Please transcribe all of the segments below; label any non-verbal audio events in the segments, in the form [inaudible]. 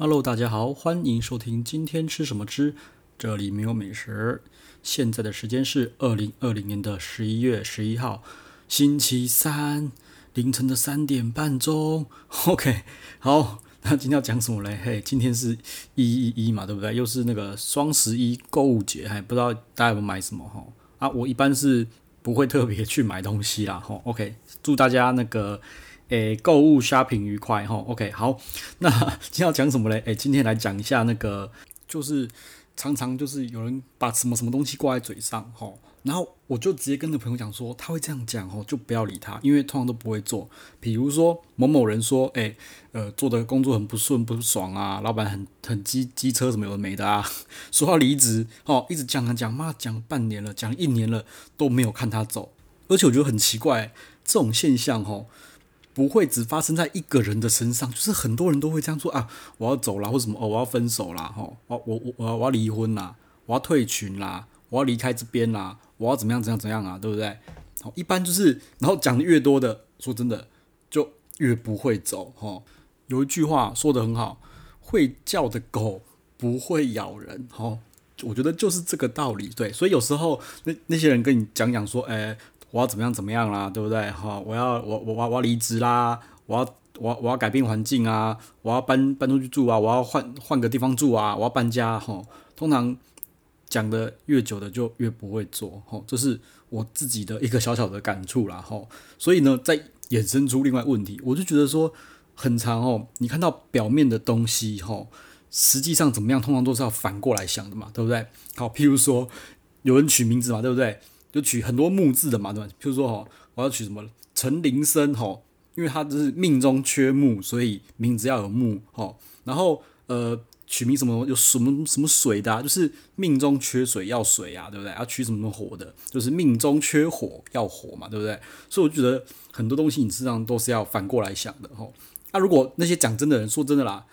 Hello，大家好，欢迎收听今天吃什么吃，这里没有美食。现在的时间是二零二零年的十一月十一号，星期三凌晨的三点半钟。[laughs] OK，好，那今天要讲什么嘞？嘿，今天是一一一嘛，对不对？又是那个双十一购物节，还不知道大家有没有买什么哈？啊，我一般是不会特别去买东西啦。哈，OK，祝大家那个。诶，购物 shopping 愉快哈，OK，好，那 [laughs] 今天要讲什么嘞？诶，今天来讲一下那个，就是常常就是有人把什么什么东西挂在嘴上哈，然后我就直接跟那朋友讲说，他会这样讲哈，就不要理他，因为通常都不会做。比如说某某人说，诶，呃，做的工作很不顺不爽啊，老板很很机机车什么有的没的啊，[laughs] 说要离职哦，一直讲啊讲，妈讲半年了，讲一年了都没有看他走，而且我觉得很奇怪，这种现象哈。不会只发生在一个人的身上，就是很多人都会这样说啊，我要走了，或什么哦，我要分手啦，吼，我我我我要离婚啦，我要退群啦，我要离开这边啦，我要怎么样怎样怎样啊，对不对？好，一般就是，然后讲的越多的，说真的，就越不会走，吼。有一句话说得很好，会叫的狗不会咬人，吼，我觉得就是这个道理，对。所以有时候那那些人跟你讲讲说，哎。我要怎么样怎么样啦，对不对？哈，我要我我我我要离职啦，我要我我要改变环境啊，我要搬搬出去住啊，我要换换个地方住啊，我要搬家哈。通常讲的越久的就越不会做哈，这是我自己的一个小小的感触啦哈。所以呢，在衍生出另外问题，我就觉得说很长哦，你看到表面的东西哈，实际上怎么样，通常都是要反过来想的嘛，对不对？好，譬如说有人取名字嘛，对不对？就取很多木字的嘛，对吧？譬如说哈，我要取什么陈林生哈，因为他就是命中缺木，所以名字要有木哈。然后呃，取名什么有什么什么水的，啊，就是命中缺水要水啊，对不对？要取什么火的，就是命中缺火要火嘛，对不对？所以我觉得很多东西你实际上都是要反过来想的哈。那，如果那些讲真的人说真的啦，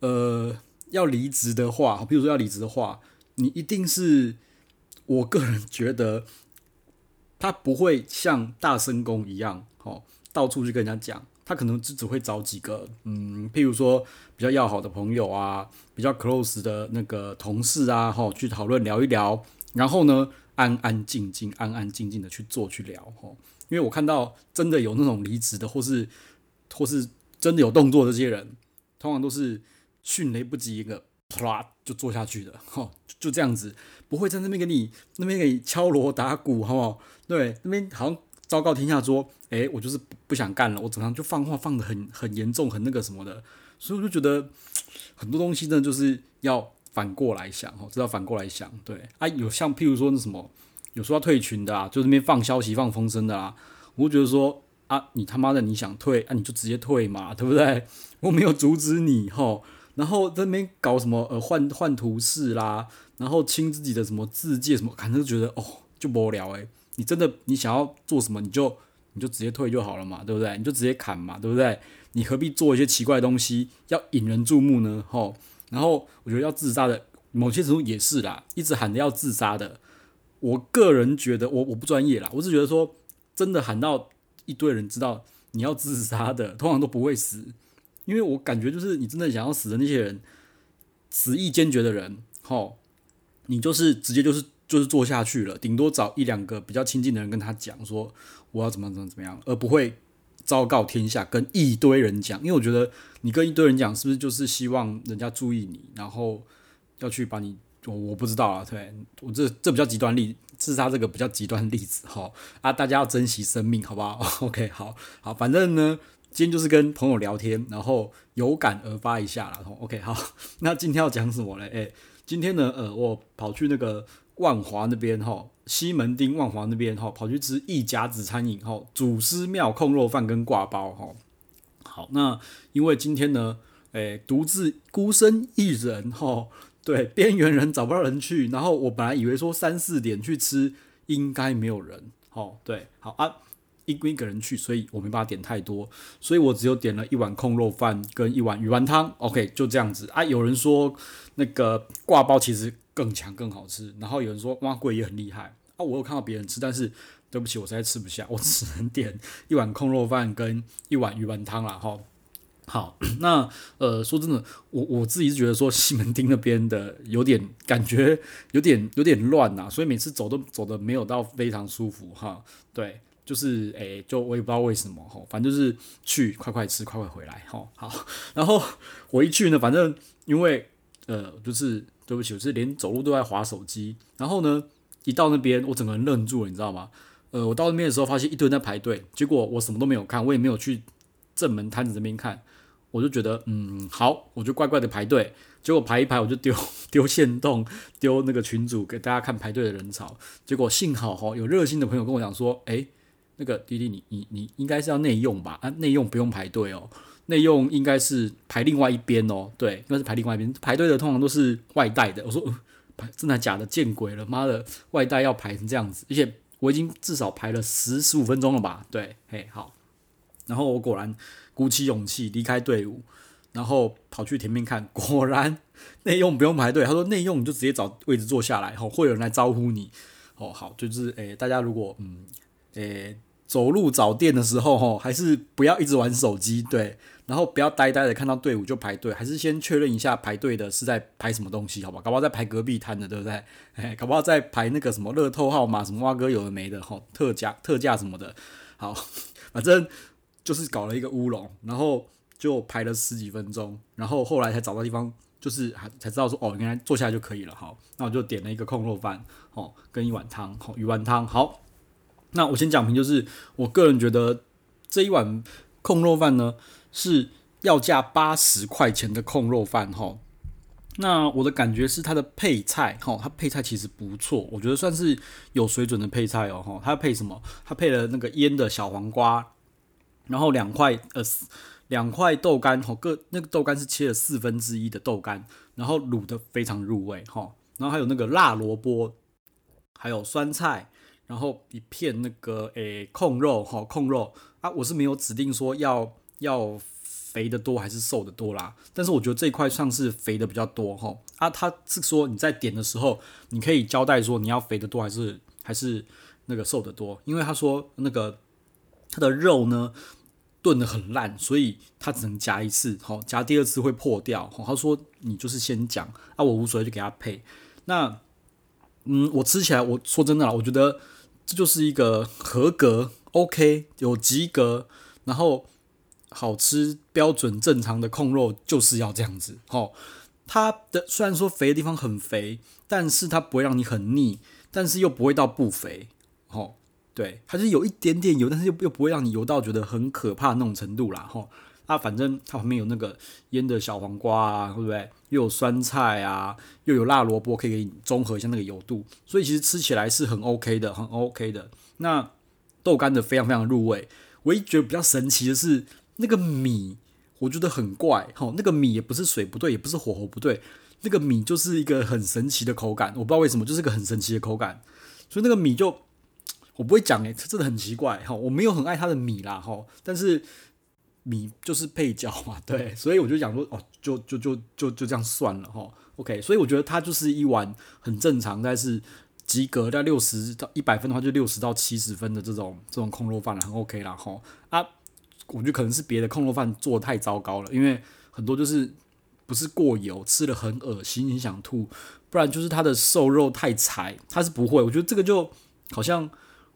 呃，要离职的话，比如说要离职的话，你一定是我个人觉得。他不会像大声公一样，吼，到处去跟人家讲。他可能只只会找几个，嗯，譬如说比较要好的朋友啊，比较 close 的那个同事啊，吼，去讨论聊一聊。然后呢，安安静静、安安静静的去做去聊，吼。因为我看到真的有那种离职的，或是或是真的有动作的这些人，通常都是迅雷不及掩耳，啪就做下去的，[laughs] 吼，就这样子。不会在那边给你那边给你敲锣打鼓，好不好？对，那边好像昭告天下说，哎，我就是不想干了，我整场就放话放得很很严重，很那个什么的，所以我就觉得 [tsk] 很多东西呢，就是要反过来想，哦，知道反过来想，对啊，有像譬如说那什么，有说要退群的啊，就那边放消息放风声的啊，我就觉得说啊，你他妈的你想退啊，你就直接退嘛，对不对？我没有阻止你，吼，然后在那边搞什么呃换换图示啦。然后清自己的什么自介什么，反正就觉得哦，就无聊诶。你真的你想要做什么，你就你就直接退就好了嘛，对不对？你就直接砍嘛，对不对？你何必做一些奇怪的东西，要引人注目呢？吼。然后我觉得要自杀的，某些程度也是啦，一直喊着要自杀的。我个人觉得我我不专业啦，我是觉得说真的喊到一堆人知道你要自杀的，通常都不会死，因为我感觉就是你真的想要死的那些人，死意坚决的人，吼。你就是直接就是就是做下去了，顶多找一两个比较亲近的人跟他讲说我要怎么怎么怎么样，而不会昭告天下跟一堆人讲。因为我觉得你跟一堆人讲，是不是就是希望人家注意你，然后要去把你我我不知道啊，对我这这比较极端例，自杀这个比较极端例子哈啊，大家要珍惜生命，好不好？[laughs] OK，好好，反正呢，今天就是跟朋友聊天，然后有感而发一下啦。OK，好，[laughs] 那今天要讲什么嘞？诶。今天呢，呃，我跑去那个万华那边哈，西门町万华那边哈，跑去吃一甲子餐饮哈，祖师庙控肉饭跟挂包哈。好，那因为今天呢，诶，独自孤身一人哈，对，边缘人找不到人去，然后我本来以为说三四点去吃应该没有人，好，对，好啊。一个一个人去，所以我没办法点太多，所以我只有点了一碗控肉饭跟一碗鱼丸汤。OK，就这样子啊。有人说那个挂包其实更强更好吃，然后有人说碗粿也很厉害啊。我有看到别人吃，但是对不起，我实在吃不下，我只能点一碗控肉饭跟一碗鱼丸汤了哈。好，[coughs] 那呃，说真的，我我自己是觉得说西门町那边的有点感觉有点有点乱呐，所以每次走都走的没有到非常舒服哈。对，就是诶、就我也不知道为什么吼，反正就是去快快吃，快快回来吼。好，然后我一去呢，反正因为呃，就是对不起，我是连走路都在划手机，然后呢，一到那边我整个人愣住了，你知道吗？呃，我到那边的时候发现一堆人在排队，结果我什么都没有看，我也没有去正门摊子这边看。我就觉得，嗯，好，我就乖乖的排队。结果排一排，我就丢 [laughs] 丢线动，丢那个群主给大家看排队的人潮。结果幸好哈，有热心的朋友跟我讲说，诶，那个弟弟，你你你应该是要内用吧？啊，内用不用排队哦，内用应该是排另外一边哦。对，应该是排另外一边。排队的通常都是外带的。我说，真的假的？见鬼了，妈的，外带要排成这样子，而且我已经至少排了十十五分钟了吧？对，嘿，好。然后我果然鼓起勇气离开队伍，然后跑去前面看，果然内用不用排队。他说内用你就直接找位置坐下来，吼，会有人来招呼你。哦，好，就是诶，大家如果嗯，诶，走路找店的时候，吼，还是不要一直玩手机，对。然后不要呆呆的看到队伍就排队，还是先确认一下排队的是在排什么东西，好吧？搞不好在排隔壁摊的，对不对？哎，搞不好在排那个什么乐透号码，什么蛙哥有的没的，吼，特价特价什么的。好，[laughs] 反正。就是搞了一个乌龙，然后就排了十几分钟，然后后来才找到地方，就是还才知道说哦，原来坐下来就可以了。好，那我就点了一个控肉饭，哦，跟一碗汤，哦，鱼丸汤。好，那我先讲评，就是我个人觉得这一碗控肉饭呢是要价八十块钱的控肉饭，哈。那我的感觉是它的配菜，哈，它配菜其实不错，我觉得算是有水准的配菜哦，哈。它配什么？它配了那个腌的小黄瓜。然后两块呃两块豆干吼，各那个豆干是切了四分之一的豆干，然后卤的非常入味哈。然后还有那个辣萝卜，还有酸菜，然后一片那个诶控肉哈控肉啊，我是没有指定说要要肥的多还是瘦的多啦，但是我觉得这一块算是肥的比较多哈。啊，他是说你在点的时候，你可以交代说你要肥的多还是还是那个瘦的多，因为他说那个他的肉呢。炖得很烂，所以他只能夹一次，好夹第二次会破掉。好，他说你就是先讲，啊，我无所谓就给他配。那，嗯，我吃起来，我说真的啦，我觉得这就是一个合格，OK，有及格，然后好吃、标准、正常的控肉就是要这样子。好，它的虽然说肥的地方很肥，但是它不会让你很腻，但是又不会到不肥。好。对，它是有一点点油，但是又又不会让你油到觉得很可怕那种程度啦，吼。啊，反正它旁边有那个腌的小黄瓜啊，对不对？又有酸菜啊，又有辣萝卜，可以给你综合一下那个油度，所以其实吃起来是很 OK 的，很 OK 的。那豆干的非常非常入味。唯一觉得比较神奇的是那个米，我觉得很怪，吼，那个米也不是水不对，也不是火候不对，那个米就是一个很神奇的口感，我不知道为什么，就是个很神奇的口感，所以那个米就。我不会讲诶，它真的很奇怪哈。我没有很爱它的米啦哈，但是米就是配角嘛，对，所以我就讲说哦，就就就就就这样算了哈。OK，所以我觉得它就是一碗很正常，但是及格在六十到一百分的话，就六十到七十分的这种这种控肉饭了，很 OK 啦哈。啊，我觉得可能是别的控肉饭做的太糟糕了，因为很多就是不是过油，吃了很恶心，你想吐，不然就是它的瘦肉太柴，它是不会。我觉得这个就好像。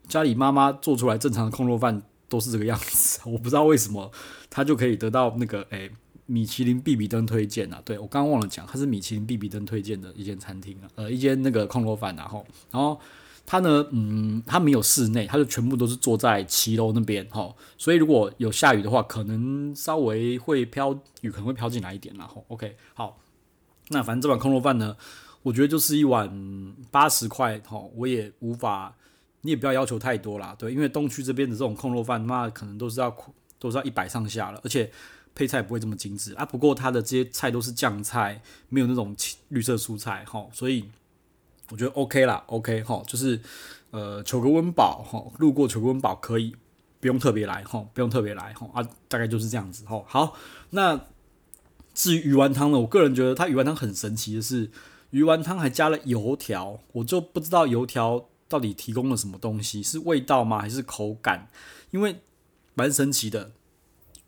家里妈妈做出来正常的控肉饭都是这个样子，我不知道为什么他就可以得到那个诶、米其林必比登推荐啊。对，我刚刚忘了讲，他是米其林必比登推荐的一间餐厅啊，呃，一间那个空楼饭，然后然后他呢，嗯，他没有室内，他就全部都是坐在骑楼那边哈，所以如果有下雨的话，可能稍微会飘雨，可能会飘进来一点，然后 OK 好，那反正这碗空楼饭呢，我觉得就是一碗八十块哈，我也无法。你也不要要求太多啦，对，因为东区这边的这种控肉饭，那可能都是要都是要一百上下了，而且配菜不会这么精致啊。不过它的这些菜都是酱菜，没有那种绿色蔬菜，哈，所以我觉得 OK 啦，OK 哈，就是呃求个温饱哈，路过求个温饱可以，不用特别来哈，不用特别来哈啊，大概就是这样子哈。好，那至于鱼丸汤呢，我个人觉得它鱼丸汤很神奇的是，鱼丸汤还加了油条，我就不知道油条。到底提供了什么东西？是味道吗？还是口感？因为蛮神奇的，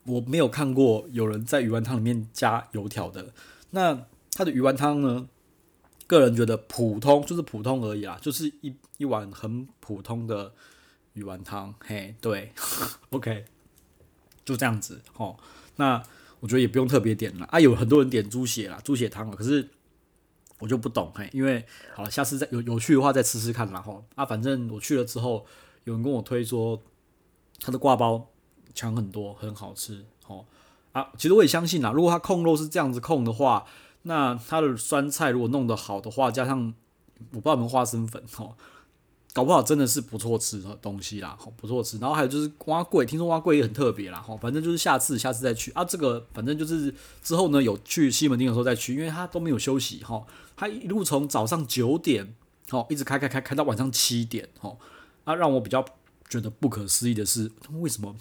我没有看过有人在鱼丸汤里面加油条的。那它的鱼丸汤呢？个人觉得普通，就是普通而已啦，就是一一碗很普通的鱼丸汤。嘿，对，[laughs] OK，就这样子哦。那我觉得也不用特别点了啊。有很多人点猪血啦，猪血汤啊，可是我就不懂嘿，因为好了，下次再有有趣的话再吃吃看然后。啊，反正我去了之后，有人跟我推说他的挂包强很多，很好吃哦。啊，其实我也相信啦，如果他控肉是这样子控的话。那他的酸菜如果弄得好的话，加上我不知道有没有花生粉哦，搞不好真的是不错吃的东西啦，好不错吃。然后还有就是碗粿，听说碗粿也很特别啦，哈，反正就是下次下次再去啊。这个反正就是之后呢有去西门町的时候再去，因为他都没有休息哈，他一路从早上九点哦一直开开开开到晚上七点哦，啊让我比较觉得不可思议的是，他们为什么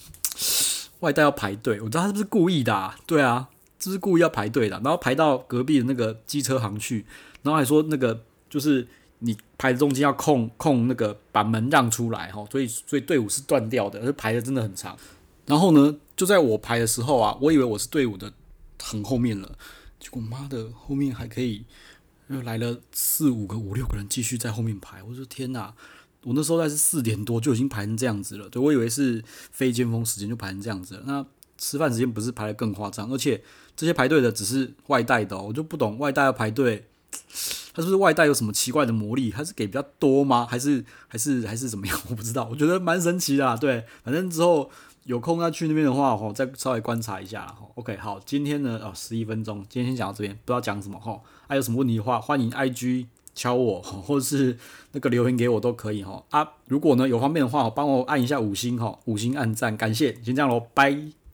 [tsk] 外带要排队？我知道他是不是故意的啊？对啊。就是故意要排队的，然后排到隔壁的那个机车行去，然后还说那个就是排的中间要空空那个把门让出来哈，所以所以队伍是断掉的，而排的真的很长。然后呢，就在我排的时候啊，我以为我是队伍的很后面了，结果妈的后面还可以又来了四五个五六个人继续在后面排，我说天哪！我那时候在是四点多就已经排成这样子了，对，我以为是非尖峰时间就排成这样子了，那。吃饭时间不是排得更夸张，而且这些排队的只是外带的，我就不懂外带要排队，他是不是外带有什么奇怪的魔力？他是给比较多吗？还是还是还是怎么样？[laughs] 我不知道，我觉得蛮神奇的。对，反正之后有空要去那边的话，吼，再稍微观察一下。OK，好，今天呢，哦，十一分钟，今天先讲到这边，不知道讲什么哈。还有什么问题的话，欢迎 IG 敲我，或者是那个留言给我都可以哈。啊，如果呢有方便的话，帮我按一下五星哈，五星按赞，感谢。先这样喽，拜。